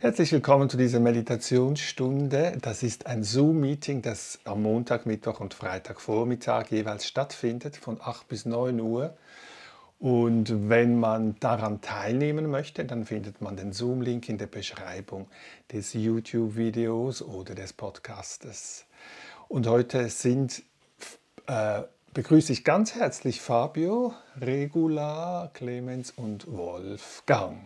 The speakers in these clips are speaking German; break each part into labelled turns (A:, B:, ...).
A: Herzlich willkommen zu dieser Meditationsstunde. Das ist ein Zoom-Meeting, das am Montag, Mittwoch und Freitagvormittag jeweils stattfindet, von 8 bis 9 Uhr. Und wenn man daran teilnehmen möchte, dann findet man den Zoom-Link in der Beschreibung des YouTube-Videos oder des Podcastes. Und heute sind, äh, begrüße ich ganz herzlich Fabio, Regula, Clemens und Wolfgang.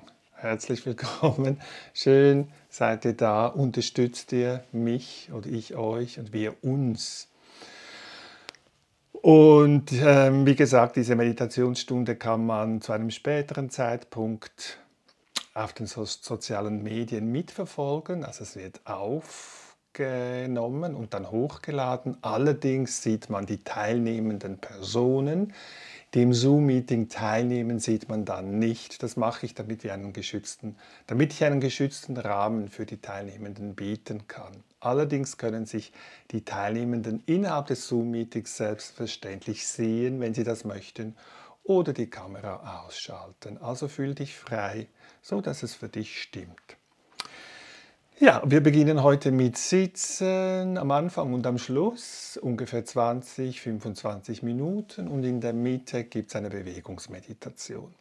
A: Herzlich willkommen. Schön seid ihr da. Unterstützt ihr mich oder ich euch und wir uns. Und ähm, wie gesagt, diese Meditationsstunde kann man zu einem späteren Zeitpunkt auf den so sozialen Medien mitverfolgen. Also es wird aufgenommen und dann hochgeladen. Allerdings sieht man die teilnehmenden Personen dem Zoom-Meeting teilnehmen, sieht man dann nicht. Das mache ich, damit, wir einen geschützten, damit ich einen geschützten Rahmen für die Teilnehmenden bieten kann. Allerdings können sich die Teilnehmenden innerhalb des Zoom-Meetings selbstverständlich sehen, wenn sie das möchten, oder die Kamera ausschalten. Also fühl dich frei, so dass es für dich stimmt. Ja, wir beginnen heute mit Sitzen am Anfang und am Schluss, ungefähr 20, 25 Minuten und in der Mitte gibt es eine Bewegungsmeditation.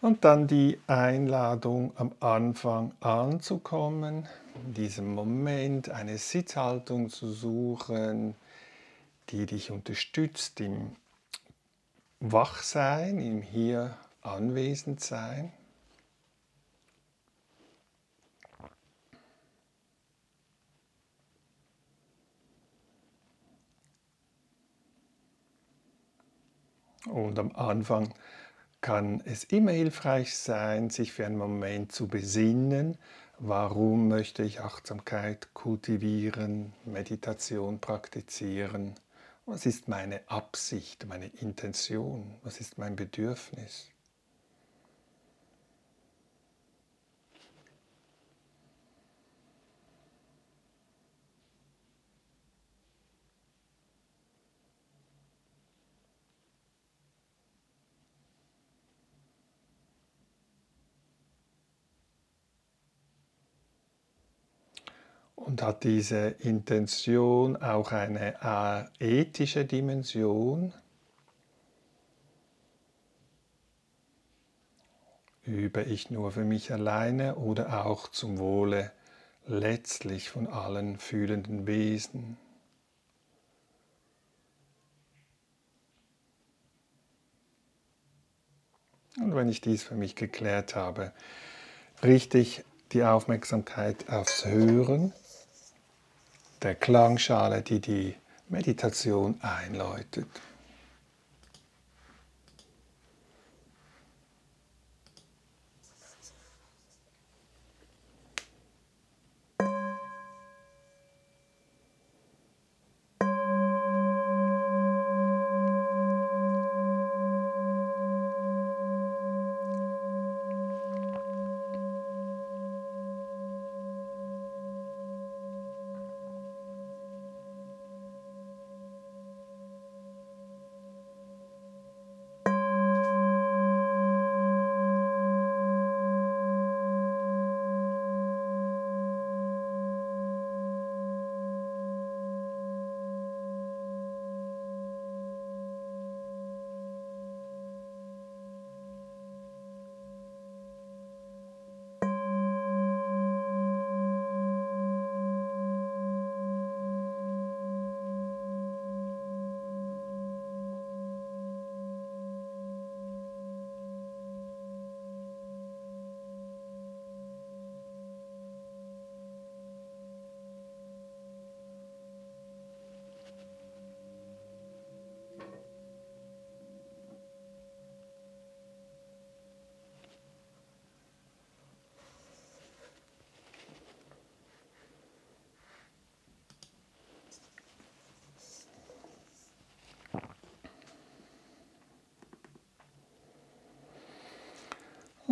A: Und dann die Einladung am Anfang anzukommen, in diesem Moment eine Sitzhaltung zu suchen, die dich unterstützt im Wachsein, im Hier Anwesendsein. Und am Anfang kann es immer hilfreich sein, sich für einen Moment zu besinnen, warum möchte ich Achtsamkeit kultivieren, Meditation praktizieren, was ist meine Absicht, meine Intention, was ist mein Bedürfnis. Und hat diese Intention auch eine äh, ethische Dimension? Übe ich nur für mich alleine oder auch zum Wohle letztlich von allen fühlenden Wesen? Und wenn ich dies für mich geklärt habe, richte ich die Aufmerksamkeit aufs Hören der Klangschale, die die Meditation einläutet.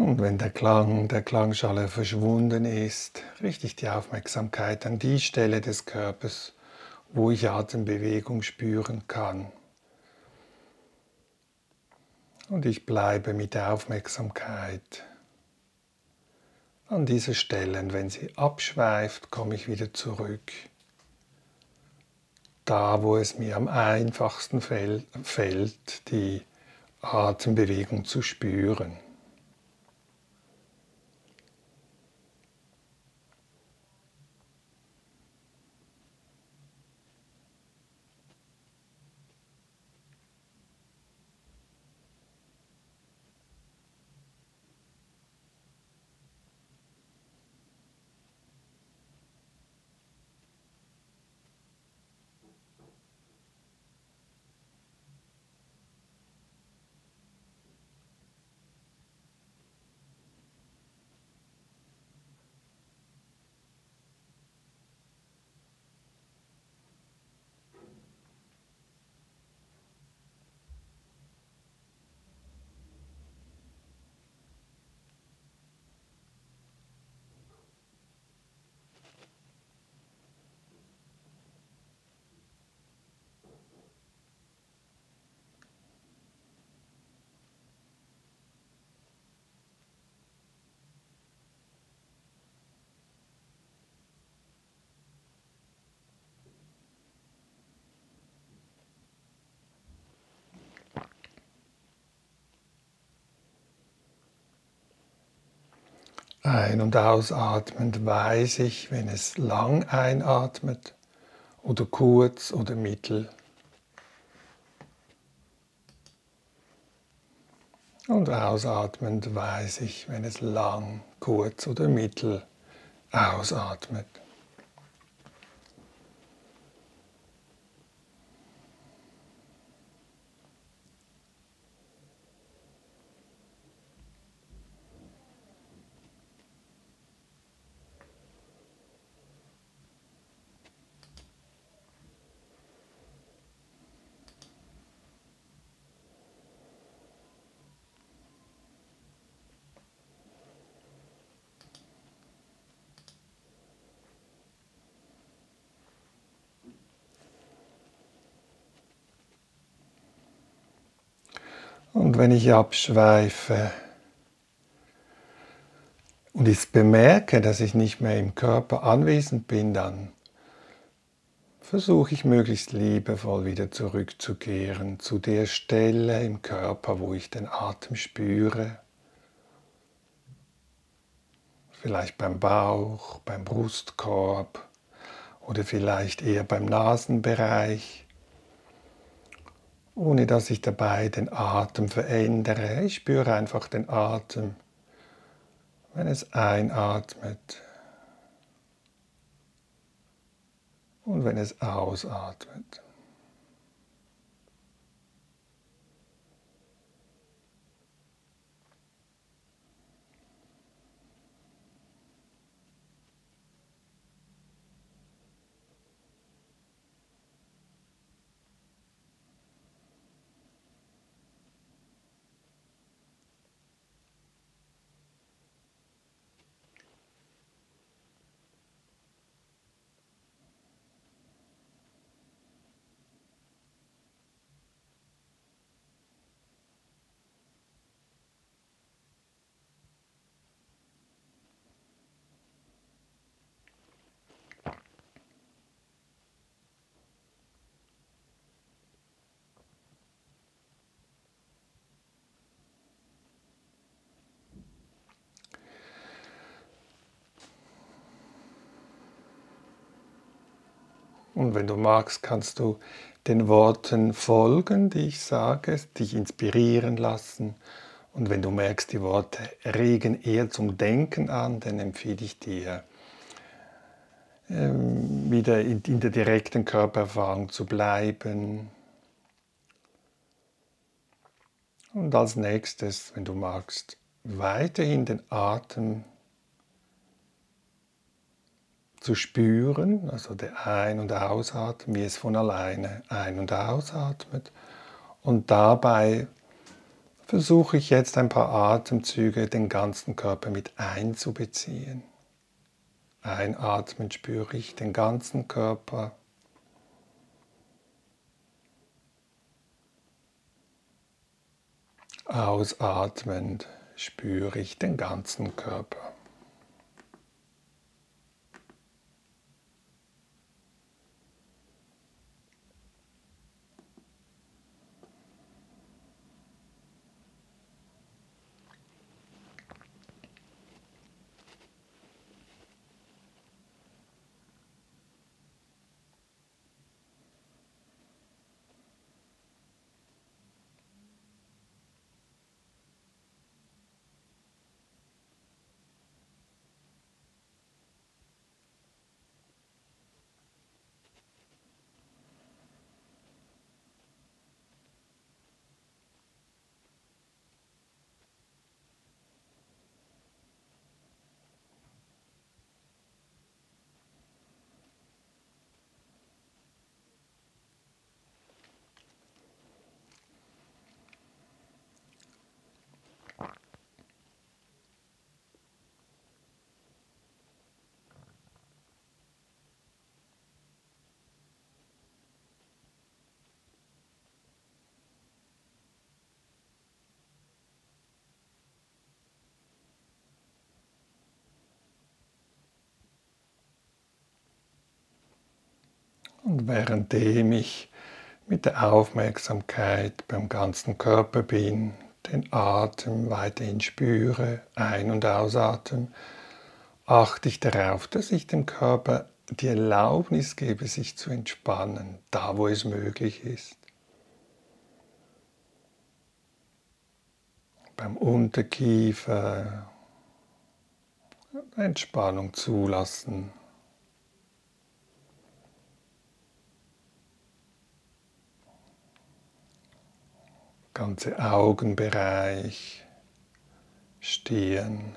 A: Und wenn der Klang der Klangschale verschwunden ist, richte ich die Aufmerksamkeit an die Stelle des Körpers, wo ich Atembewegung spüren kann. Und ich bleibe mit der Aufmerksamkeit an dieser Stelle. Und wenn sie abschweift, komme ich wieder zurück. Da, wo es mir am einfachsten fällt, die Atembewegung zu spüren. Ein- und ausatmend weiß ich, wenn es lang einatmet oder kurz oder mittel. Und ausatmend weiß ich, wenn es lang, kurz oder mittel ausatmet. Und wenn ich abschweife und ich bemerke, dass ich nicht mehr im Körper anwesend bin, dann versuche ich möglichst liebevoll wieder zurückzukehren zu der Stelle im Körper, wo ich den Atem spüre. Vielleicht beim Bauch, beim Brustkorb oder vielleicht eher beim Nasenbereich ohne dass ich dabei den Atem verändere. Ich spüre einfach den Atem, wenn es einatmet und wenn es ausatmet. Und wenn du magst, kannst du den Worten folgen, die ich sage, dich inspirieren lassen. Und wenn du merkst, die Worte regen eher zum Denken an, dann empfehle ich dir, ähm, wieder in der direkten Körpererfahrung zu bleiben. Und als nächstes, wenn du magst, weiterhin den Atem zu spüren, also der Ein- und Ausatmen, wie es von alleine ein- und ausatmet. Und dabei versuche ich jetzt ein paar Atemzüge den ganzen Körper mit einzubeziehen. Einatmen spüre ich den ganzen Körper. Ausatmend spüre ich den ganzen Körper. Und währenddem ich mit der Aufmerksamkeit beim ganzen Körper bin, den Atem weiterhin spüre, ein- und ausatmen, achte ich darauf, dass ich dem Körper die Erlaubnis gebe, sich zu entspannen, da wo es möglich ist. Beim Unterkiefer Entspannung zulassen. Ganze Augenbereich, Stirn.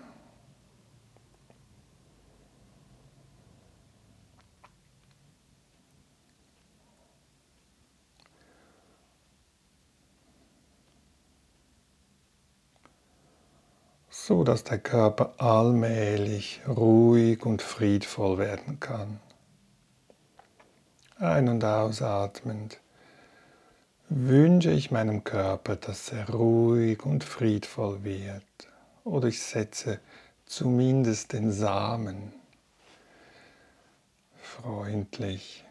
A: so dass der Körper allmählich ruhig und friedvoll werden kann. Ein- und ausatmend wünsche ich meinem Körper, dass er ruhig und friedvoll wird. Oder ich setze zumindest den Samen freundlich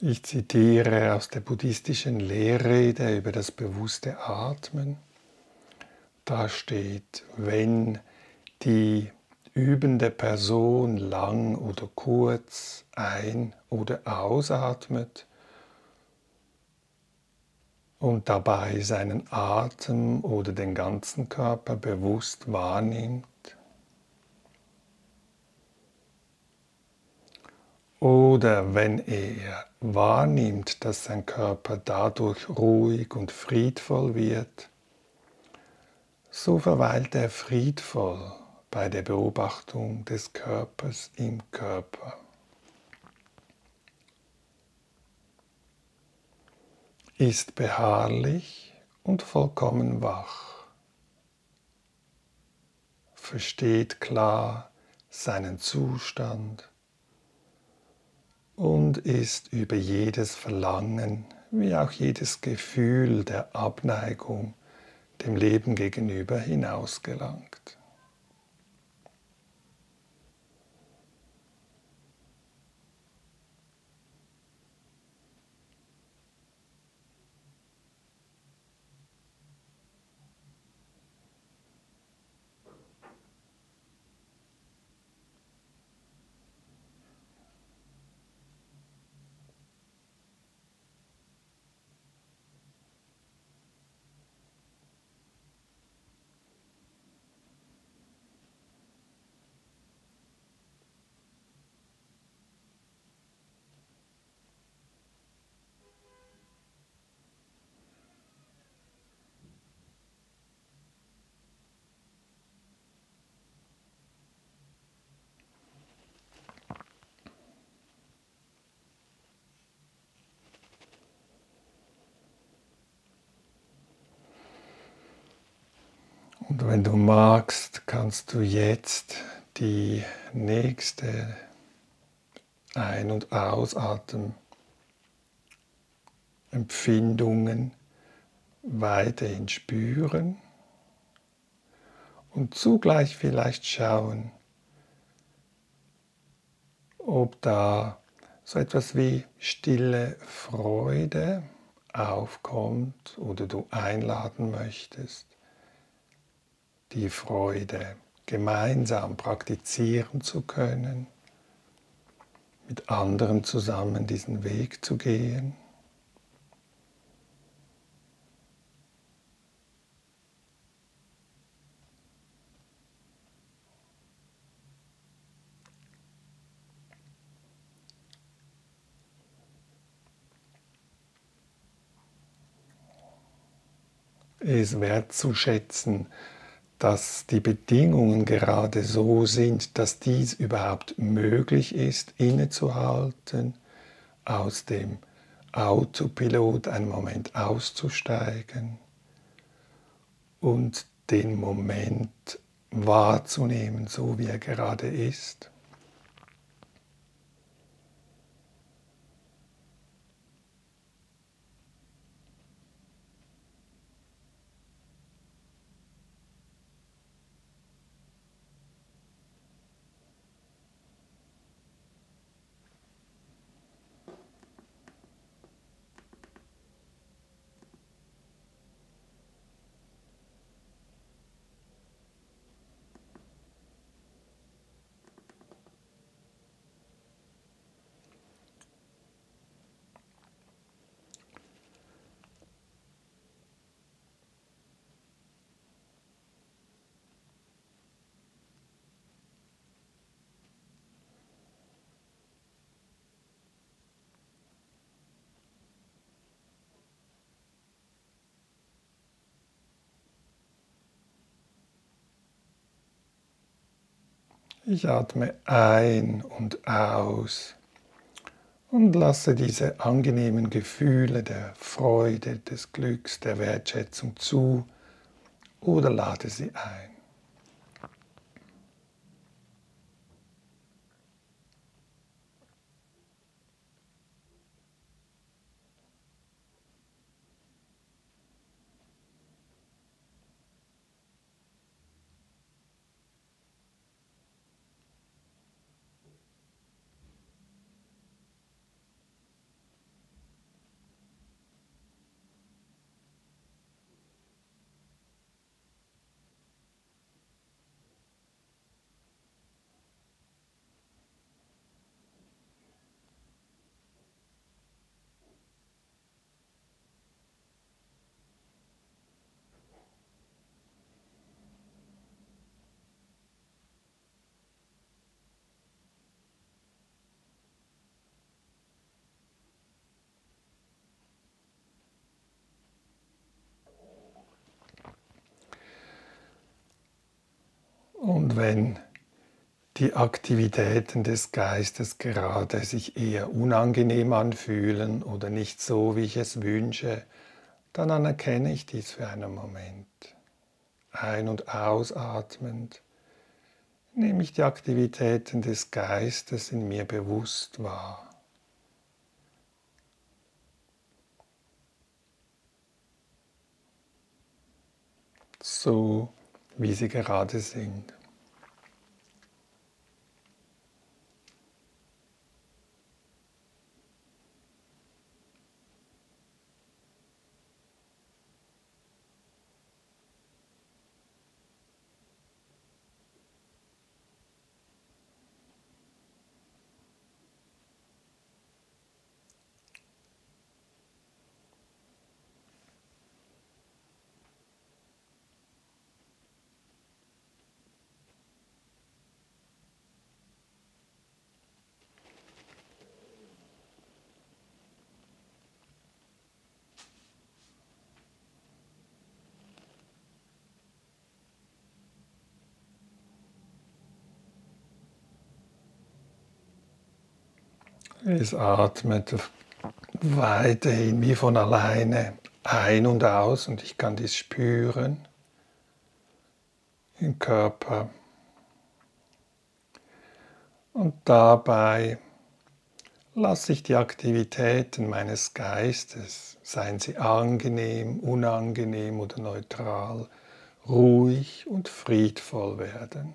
A: Ich zitiere aus der buddhistischen Lehrrede über das bewusste Atmen. Da steht, wenn die übende Person lang oder kurz ein- oder ausatmet und dabei seinen Atem oder den ganzen Körper bewusst wahrnimmt, Oder wenn er wahrnimmt, dass sein Körper dadurch ruhig und friedvoll wird, so verweilt er friedvoll bei der Beobachtung des Körpers im Körper. Ist beharrlich und vollkommen wach, versteht klar seinen Zustand und ist über jedes Verlangen wie auch jedes Gefühl der Abneigung dem Leben gegenüber hinausgelangt. Und wenn du magst, kannst du jetzt die nächste Ein- und Ausatmen Empfindungen weiterhin spüren und zugleich vielleicht schauen, ob da so etwas wie stille Freude aufkommt oder du einladen möchtest, die Freude gemeinsam praktizieren zu können, mit anderen zusammen diesen Weg zu gehen. es wertzuschätzen, dass die Bedingungen gerade so sind, dass dies überhaupt möglich ist, innezuhalten, aus dem Autopilot einen Moment auszusteigen und den Moment wahrzunehmen, so wie er gerade ist. Ich atme ein und aus und lasse diese angenehmen Gefühle der Freude, des Glücks, der Wertschätzung zu oder lade sie ein. Und wenn die Aktivitäten des Geistes gerade sich eher unangenehm anfühlen oder nicht so, wie ich es wünsche, dann anerkenne ich dies für einen Moment. Ein- und ausatmend nehme ich die Aktivitäten des Geistes in mir bewusst wahr. So wie sie gerade sind. Es atmet weiterhin wie von alleine ein und aus und ich kann dies spüren im Körper. Und dabei lasse ich die Aktivitäten meines Geistes, seien sie angenehm, unangenehm oder neutral, ruhig und friedvoll werden.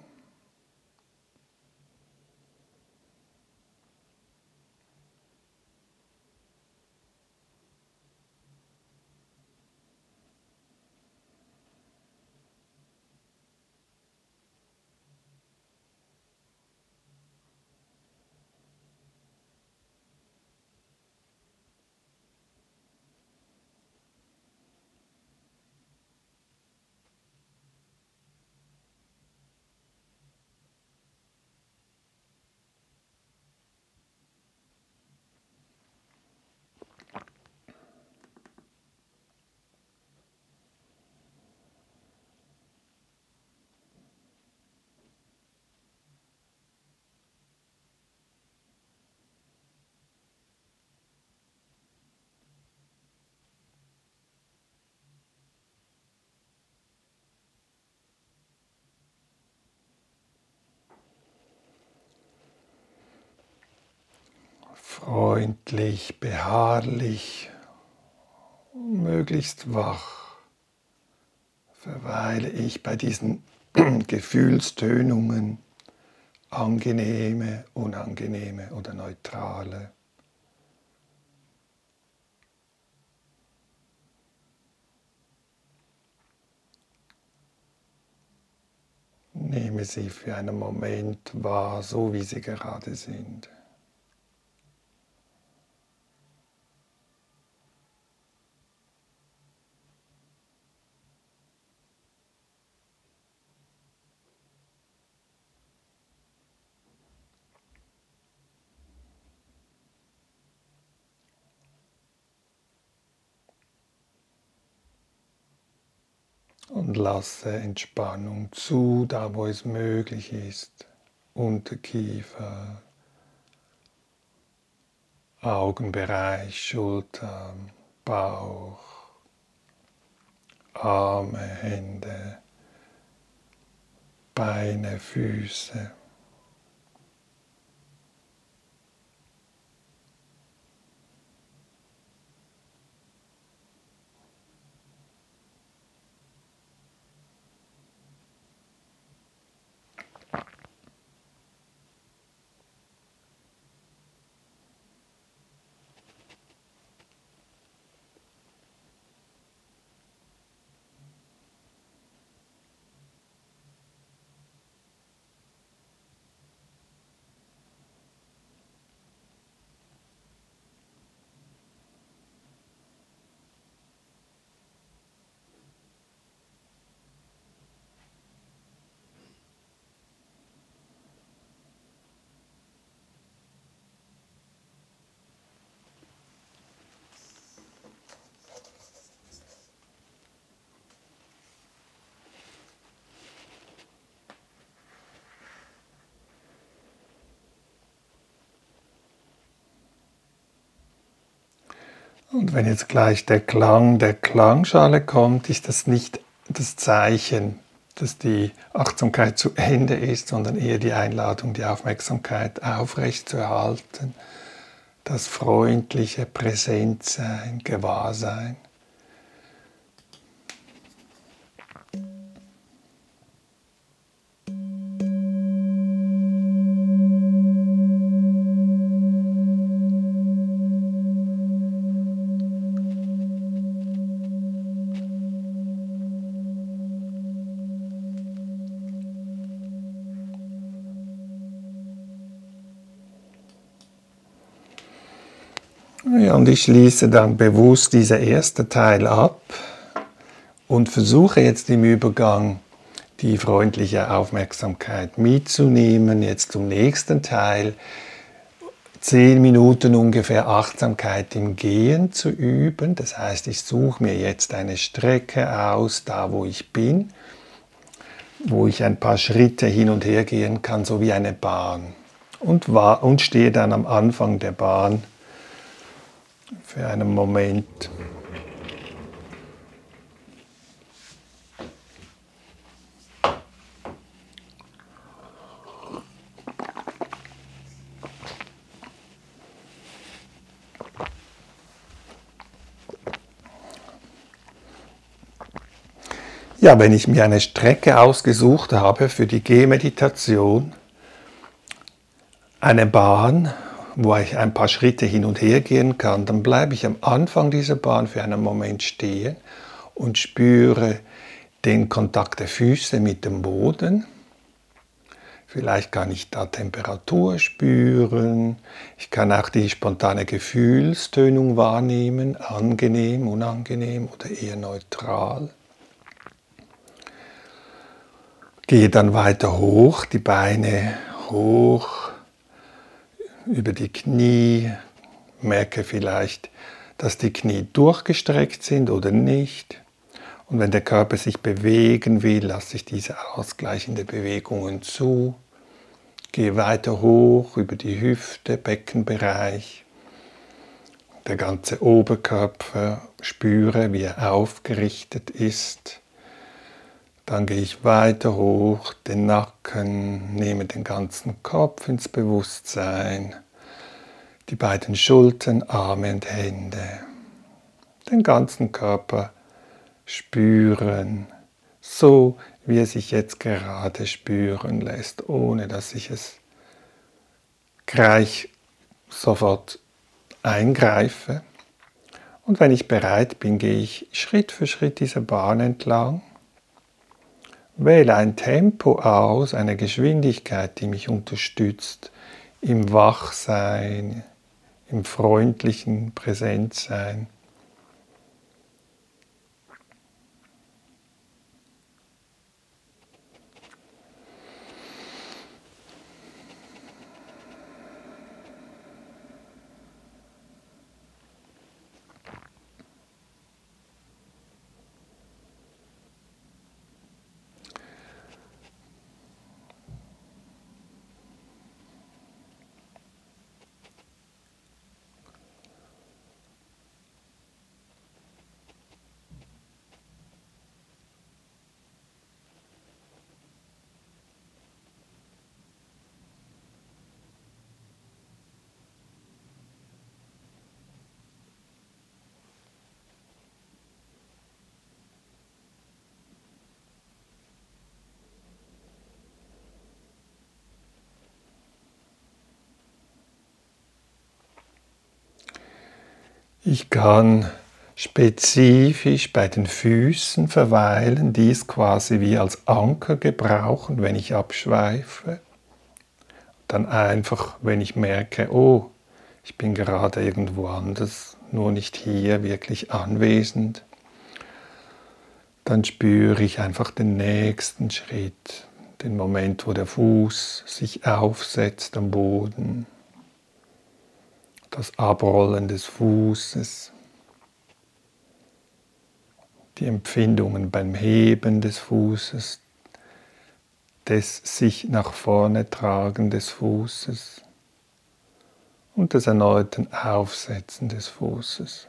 A: Freundlich, beharrlich, möglichst wach verweile ich bei diesen Gefühlstönungen, angenehme, unangenehme oder neutrale. Nehme sie für einen Moment wahr, so wie sie gerade sind. Und lasse Entspannung zu, da wo es möglich ist. Unterkiefer, Augenbereich, Schulter, Bauch, Arme, Hände, Beine, Füße. Und wenn jetzt gleich der Klang der Klangschale kommt, ist das nicht das Zeichen, dass die Achtsamkeit zu Ende ist, sondern eher die Einladung, die Aufmerksamkeit aufrechtzuerhalten, das freundliche Präsentsein, Gewahrsein. Ich schließe dann bewusst dieser erste Teil ab und versuche jetzt im Übergang die freundliche Aufmerksamkeit mitzunehmen, jetzt zum nächsten Teil. Zehn Minuten ungefähr Achtsamkeit im Gehen zu üben. Das heißt, ich suche mir jetzt eine Strecke aus, da wo ich bin, wo ich ein paar Schritte hin und her gehen kann, so wie eine Bahn. Und, war, und stehe dann am Anfang der Bahn für einen Moment. Ja, wenn ich mir eine Strecke ausgesucht habe für die Gehmeditation, eine Bahn, wo ich ein paar Schritte hin und her gehen kann, dann bleibe ich am Anfang dieser Bahn für einen Moment stehen und spüre den Kontakt der Füße mit dem Boden. Vielleicht kann ich da Temperatur spüren. Ich kann auch die spontane Gefühlstönung wahrnehmen, angenehm, unangenehm oder eher neutral. Gehe dann weiter hoch, die Beine hoch über die Knie, merke vielleicht, dass die Knie durchgestreckt sind oder nicht. Und wenn der Körper sich bewegen will, lasse ich diese ausgleichende Bewegungen zu. Gehe weiter hoch über die Hüfte, Beckenbereich. Der ganze Oberkörper spüre, wie er aufgerichtet ist. Dann gehe ich weiter hoch, den Nacken, nehme den ganzen Kopf ins Bewusstsein, die beiden Schultern, Arme und Hände, den ganzen Körper spüren, so wie er sich jetzt gerade spüren lässt, ohne dass ich es gleich sofort eingreife. Und wenn ich bereit bin, gehe ich Schritt für Schritt diese Bahn entlang, wähle ein Tempo aus, eine Geschwindigkeit, die mich unterstützt im Wachsein, im freundlichen Präsentsein. Ich kann spezifisch bei den Füßen verweilen, dies quasi wie als Anker gebrauchen, wenn ich abschweife. Dann einfach, wenn ich merke, oh, ich bin gerade irgendwo anders, nur nicht hier wirklich anwesend, dann spüre ich einfach den nächsten Schritt, den Moment, wo der Fuß sich aufsetzt am Boden das Abrollen des Fußes, die Empfindungen beim Heben des Fußes, des sich nach vorne tragen des Fußes und des erneuten Aufsetzen des Fußes.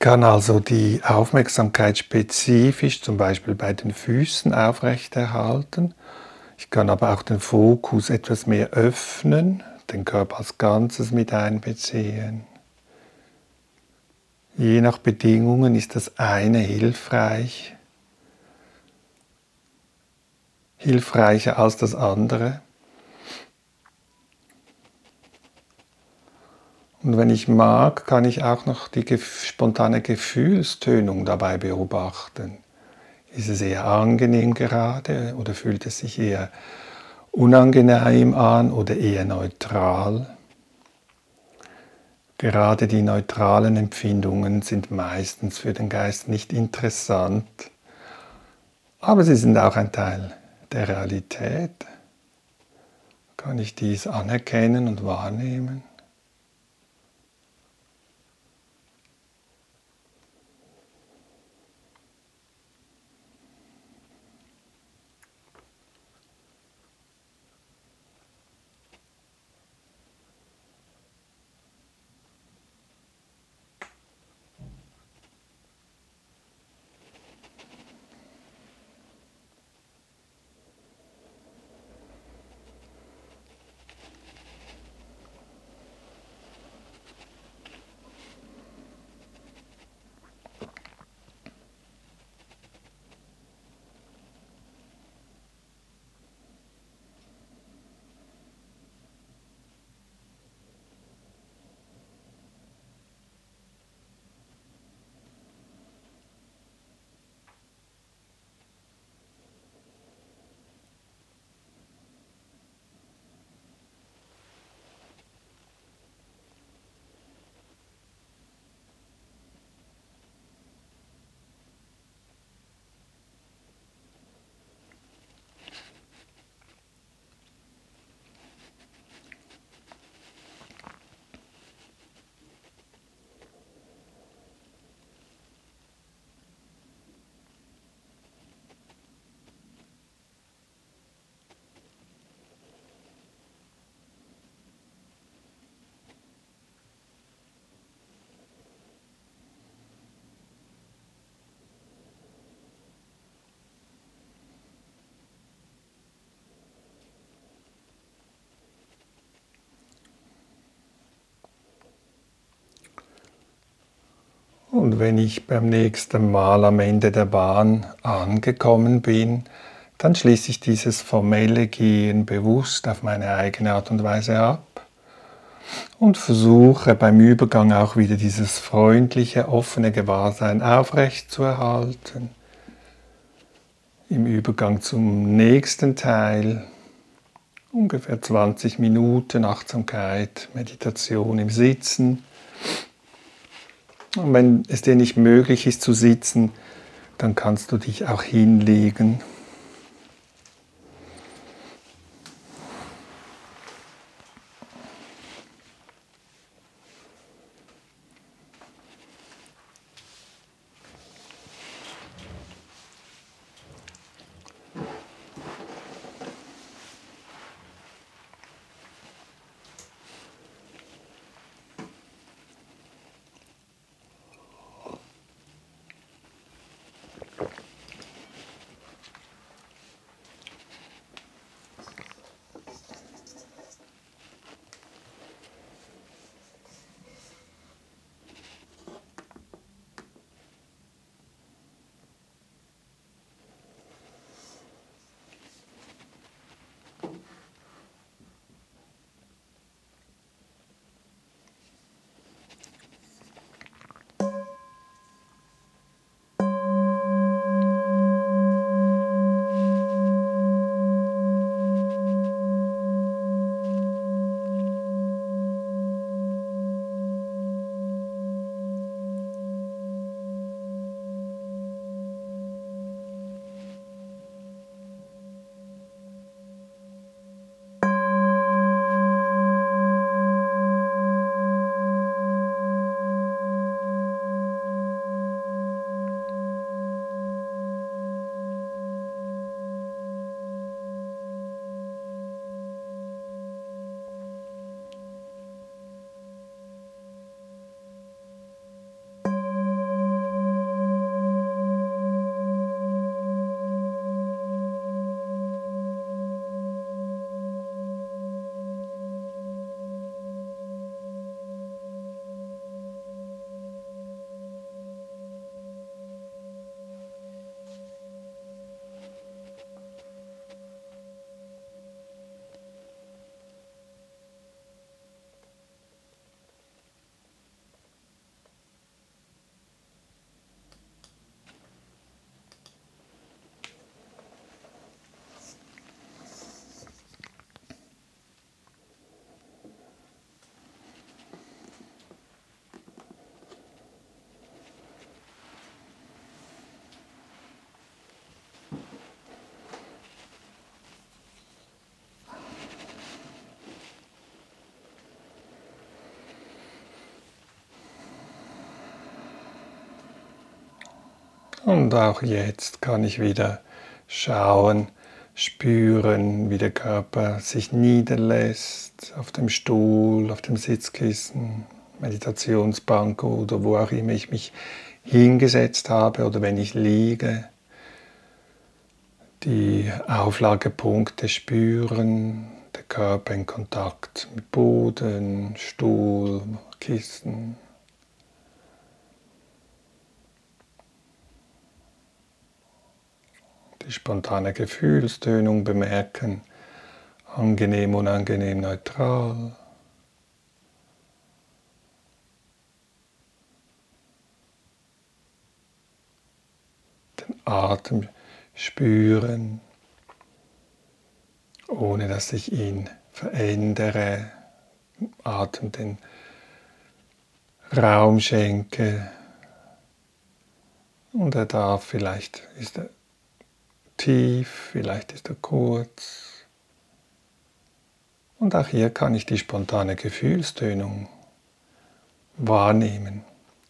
A: Kann also die Aufmerksamkeit spezifisch zum Beispiel bei den Füßen aufrechterhalten. Ich kann aber auch den Fokus etwas mehr öffnen, den Körper als Ganzes mit einbeziehen. Je nach Bedingungen ist das eine hilfreich, hilfreicher als das andere. Und wenn ich mag, kann ich auch noch die spontane Gefühlstönung dabei beobachten. Ist es eher angenehm gerade oder fühlt es sich eher unangenehm an oder eher neutral? Gerade die neutralen Empfindungen sind meistens für den Geist nicht interessant, aber sie sind auch ein Teil der Realität. Kann ich dies anerkennen und wahrnehmen? Und wenn ich beim nächsten Mal am Ende der Bahn angekommen bin, dann schließe ich dieses formelle Gehen bewusst auf meine eigene Art und Weise ab und versuche beim Übergang auch wieder dieses freundliche, offene Gewahrsein aufrecht zu erhalten. Im Übergang zum nächsten Teil ungefähr 20 Minuten Achtsamkeit, Meditation im Sitzen und wenn es dir nicht möglich ist zu sitzen, dann kannst du dich auch hinlegen. Und auch jetzt kann ich wieder schauen, spüren, wie der Körper sich niederlässt auf dem Stuhl, auf dem Sitzkissen, Meditationsbank oder wo auch immer ich mich hingesetzt habe oder wenn ich liege. Die Auflagepunkte spüren, der Körper in Kontakt mit Boden, Stuhl, Kissen. Die spontane Gefühlstönung bemerken, angenehm, unangenehm, neutral. Den Atem spüren, ohne dass ich ihn verändere. Atem den Raum schenke. Und er darf, vielleicht ist er tief, vielleicht ist er kurz. Und auch hier kann ich die spontane Gefühlstönung wahrnehmen.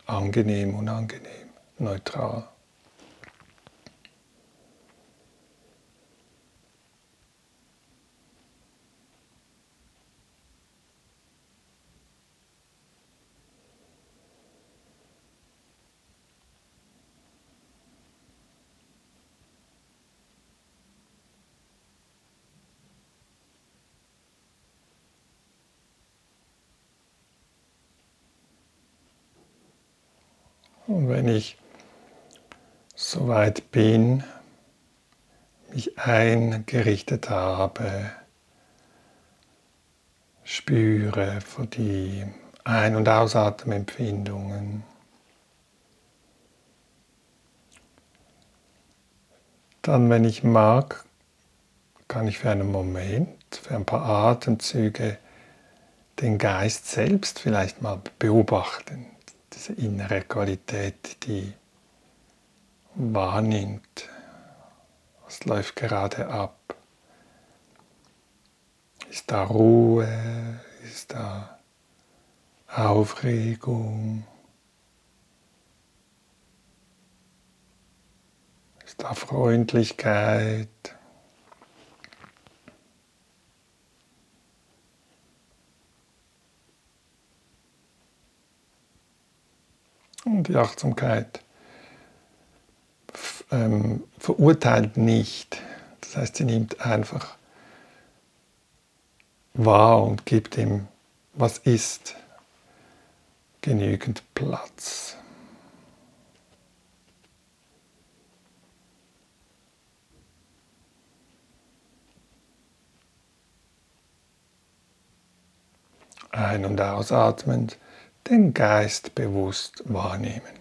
A: Angenehm, unangenehm, neutral. Und wenn ich soweit bin, mich eingerichtet habe, spüre für die Ein- und Ausatmempfindungen, dann, wenn ich mag, kann ich für einen Moment, für ein paar Atemzüge den Geist selbst vielleicht mal beobachten diese innere Qualität, die wahrnimmt, was läuft gerade ab. Ist da Ruhe? Ist da Aufregung? Ist da Freundlichkeit? Und die Achtsamkeit ähm, verurteilt nicht. Das heißt, sie nimmt einfach wahr und gibt ihm, was ist, genügend Platz. Ein- und ausatmend den Geist bewusst wahrnehmen.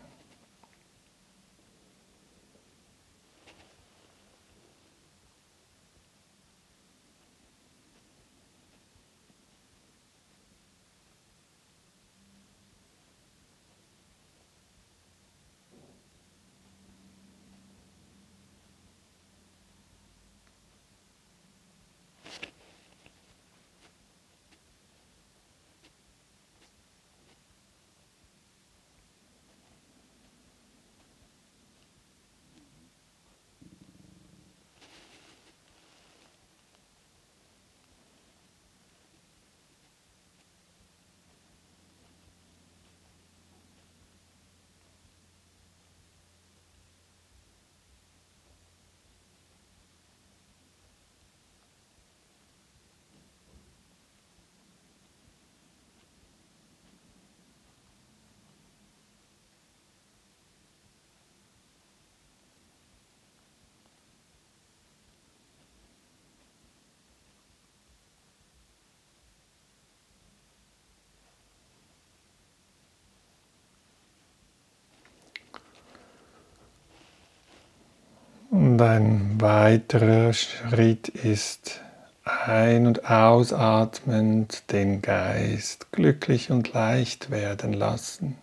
A: Und ein weiterer Schritt ist ein- und ausatmend den Geist glücklich und leicht werden lassen.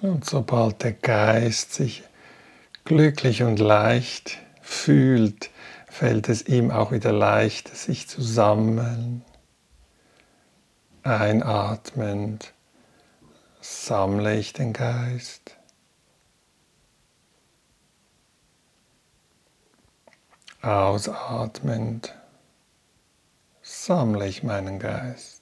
A: Und sobald der Geist sich glücklich und leicht fühlt, fällt es ihm auch wieder leicht, sich zu sammeln. Einatmend sammle ich den Geist. Ausatmend sammle ich meinen Geist.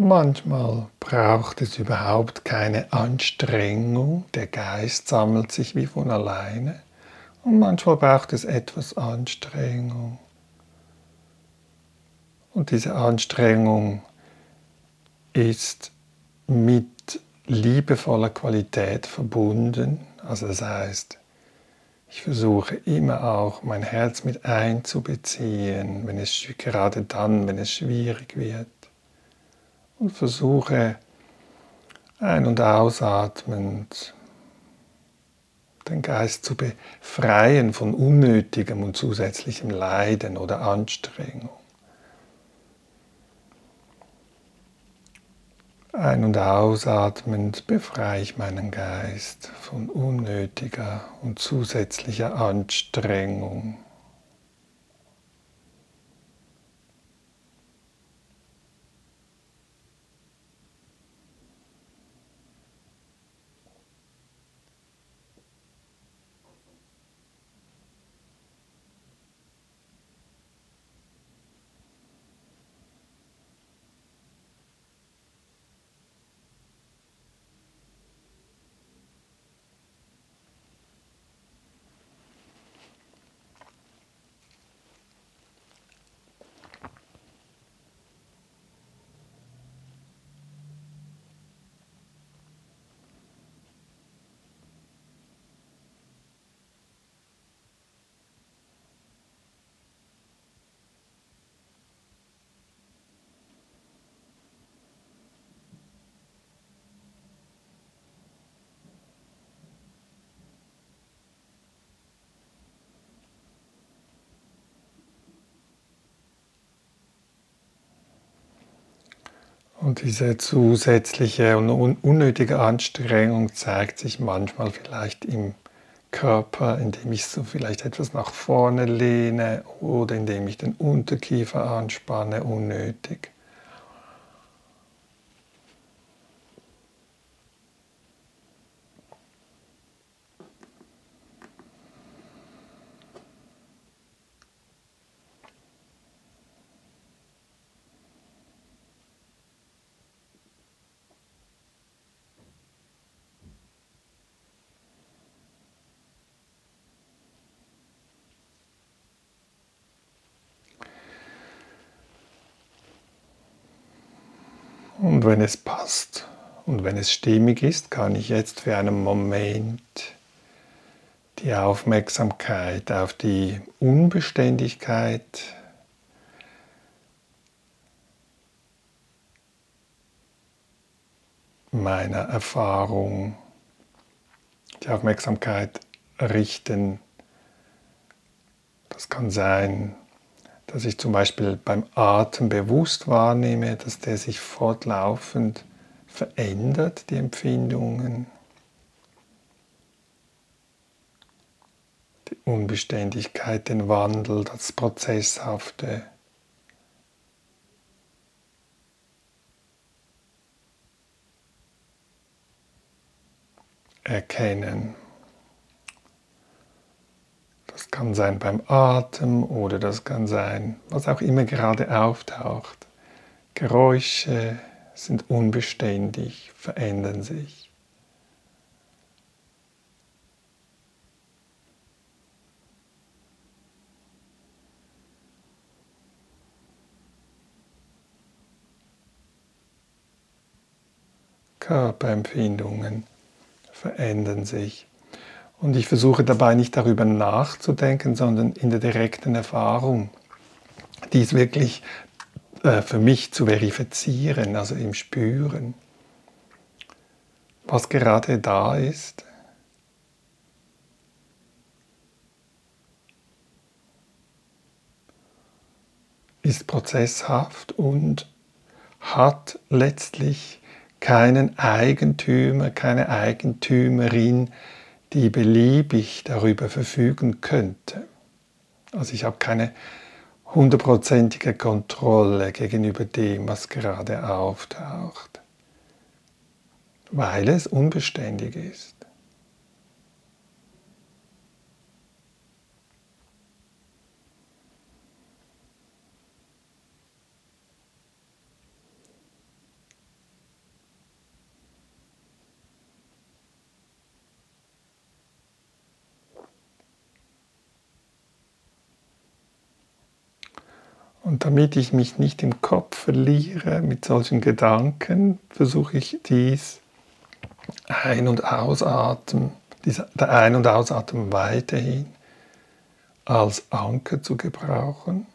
A: Manchmal braucht es überhaupt keine Anstrengung, der Geist sammelt sich wie von alleine und manchmal braucht es etwas Anstrengung. Und diese Anstrengung ist mit liebevoller Qualität verbunden. Also das heißt, ich versuche immer auch mein Herz mit einzubeziehen, wenn es gerade dann, wenn es schwierig wird und versuche ein- und ausatmend den Geist zu befreien von unnötigem und zusätzlichem Leiden oder Anstrengung. Ein- und ausatmend befreie ich meinen Geist von unnötiger und zusätzlicher Anstrengung. Und diese zusätzliche und unnötige Anstrengung zeigt sich manchmal vielleicht im Körper, indem ich so vielleicht etwas nach vorne lehne oder indem ich den Unterkiefer anspanne, unnötig. Und wenn es passt und wenn es stimmig ist, kann ich jetzt für einen Moment die Aufmerksamkeit auf die Unbeständigkeit meiner Erfahrung, die Aufmerksamkeit richten. Das kann sein dass ich zum Beispiel beim Atem bewusst wahrnehme, dass der sich fortlaufend verändert, die Empfindungen. Die Unbeständigkeit, den Wandel, das Prozesshafte. Erkennen. Das kann sein beim Atem oder das kann sein, was auch immer gerade auftaucht. Geräusche sind unbeständig, verändern sich. Körperempfindungen verändern sich. Und ich versuche dabei nicht darüber nachzudenken, sondern in der direkten Erfahrung dies wirklich äh, für mich zu verifizieren, also im Spüren, was gerade da ist. ist prozesshaft und hat letztlich keinen Eigentümer, keine Eigentümerin, die beliebig darüber verfügen könnte. Also ich habe keine hundertprozentige Kontrolle gegenüber dem, was gerade auftaucht, weil es unbeständig ist. Und damit ich mich nicht im Kopf verliere mit solchen Gedanken, versuche ich dies Ein- und Ausatmen, der Ein- und Ausatmen weiterhin als Anker zu gebrauchen.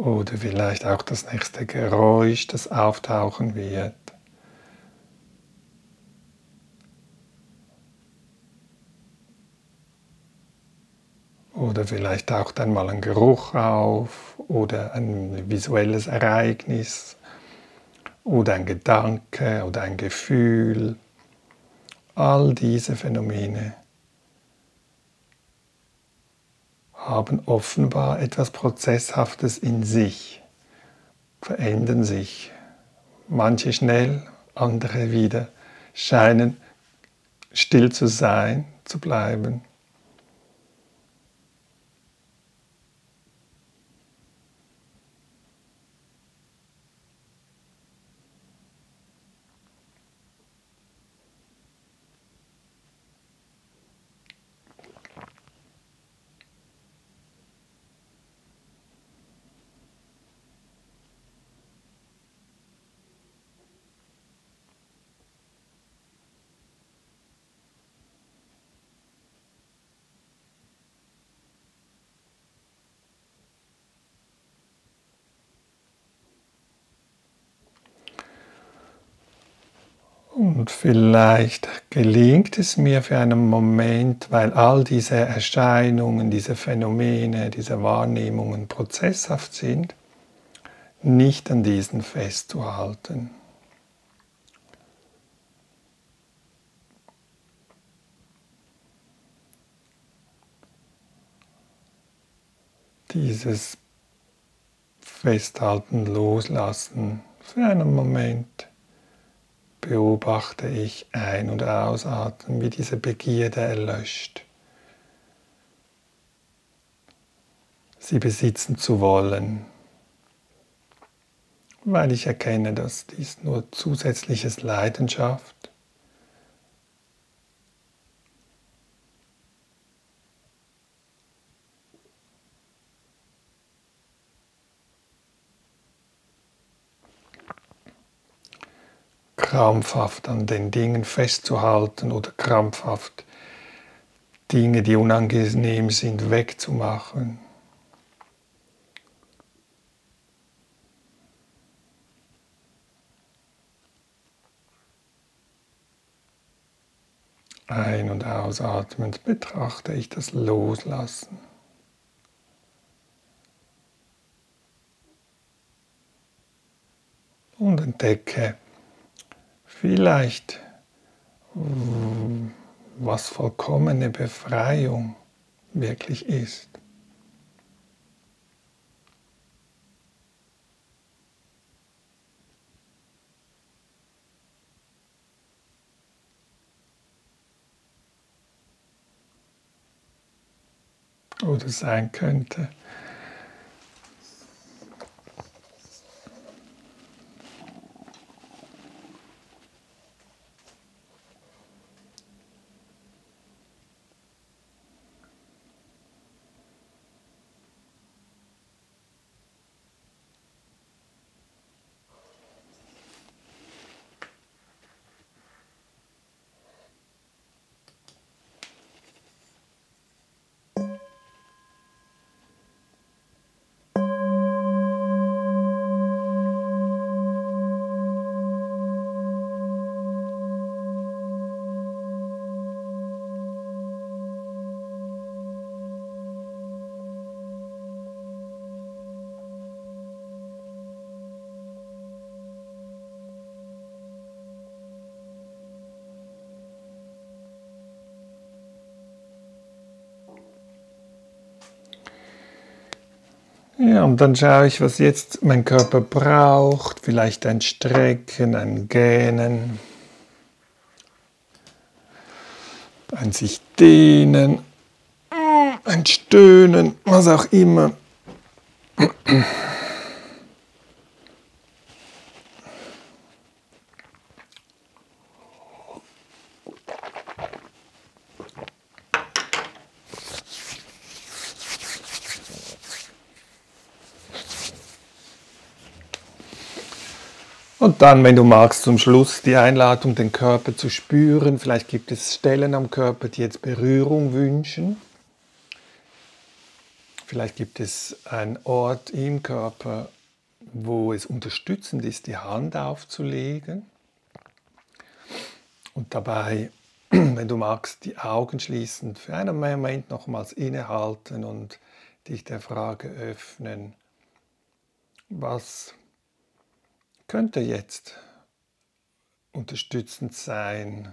A: Oder vielleicht auch das nächste Geräusch, das auftauchen wird. Oder vielleicht taucht einmal ein Geruch auf oder ein visuelles Ereignis oder ein Gedanke oder ein Gefühl. All diese Phänomene haben offenbar etwas Prozesshaftes in sich, verändern sich. Manche schnell, andere wieder scheinen still zu sein, zu bleiben. Und vielleicht gelingt es mir für einen Moment, weil all diese Erscheinungen, diese Phänomene, diese Wahrnehmungen prozesshaft sind, nicht an diesen festzuhalten. Dieses Festhalten, Loslassen für einen Moment beobachte ich ein- und ausatmen, wie diese Begierde erlöscht. Sie besitzen zu wollen, weil ich erkenne, dass dies nur zusätzliches Leidenschaft krampfhaft an den Dingen festzuhalten oder krampfhaft Dinge, die unangenehm sind, wegzumachen. Ein- und ausatmend betrachte ich das Loslassen. Und entdecke vielleicht, was vollkommene Befreiung wirklich ist. oder sein könnte. Ja, und dann schaue ich, was jetzt mein Körper braucht. Vielleicht ein Strecken, ein Gähnen, ein sich dehnen, ein Stöhnen, was auch immer. Und dann, wenn du magst, zum Schluss die Einladung, den Körper zu spüren. Vielleicht gibt es Stellen am Körper, die jetzt Berührung wünschen. Vielleicht gibt es einen Ort im Körper, wo es unterstützend ist, die Hand aufzulegen. Und dabei, wenn du magst, die Augen schließen, für einen Moment nochmals innehalten und dich der Frage öffnen, was könnte jetzt unterstützend sein,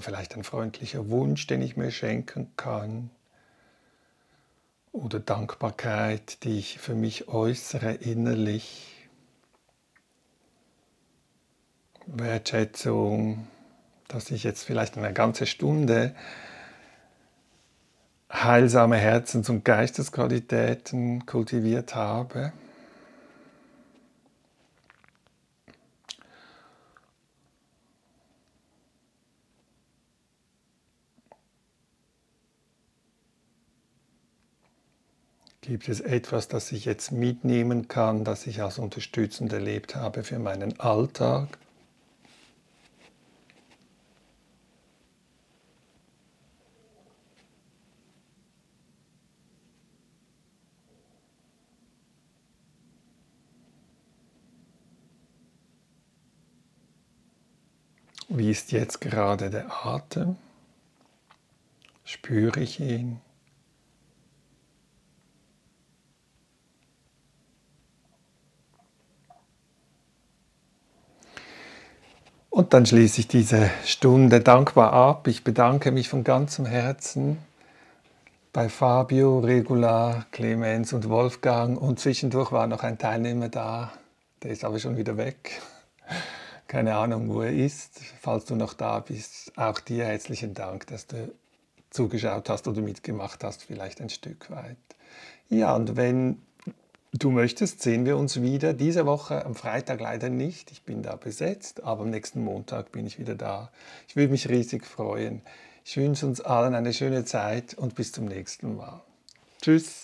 A: vielleicht ein freundlicher Wunsch, den ich mir schenken kann, oder Dankbarkeit, die ich für mich äußere innerlich, Wertschätzung, dass ich jetzt vielleicht eine ganze Stunde heilsame Herzens- und Geistesqualitäten kultiviert habe. Gibt es etwas, das ich jetzt mitnehmen kann, das ich als unterstützend erlebt habe für meinen Alltag? Wie ist jetzt gerade der Atem? Spüre ich ihn? Und dann schließe ich diese Stunde dankbar ab. Ich bedanke mich von ganzem Herzen bei Fabio, Regula, Clemens und Wolfgang. Und zwischendurch war noch ein Teilnehmer da, der ist aber schon wieder weg. Keine Ahnung, wo er ist. Falls du noch da bist, auch dir herzlichen Dank, dass du zugeschaut hast oder mitgemacht hast, vielleicht ein Stück weit. Ja, und wenn du möchtest, sehen wir uns wieder. Diese Woche am Freitag leider nicht. Ich bin da besetzt, aber am nächsten Montag bin ich wieder da. Ich würde mich riesig freuen. Ich wünsche uns allen eine schöne Zeit und bis zum nächsten Mal. Tschüss.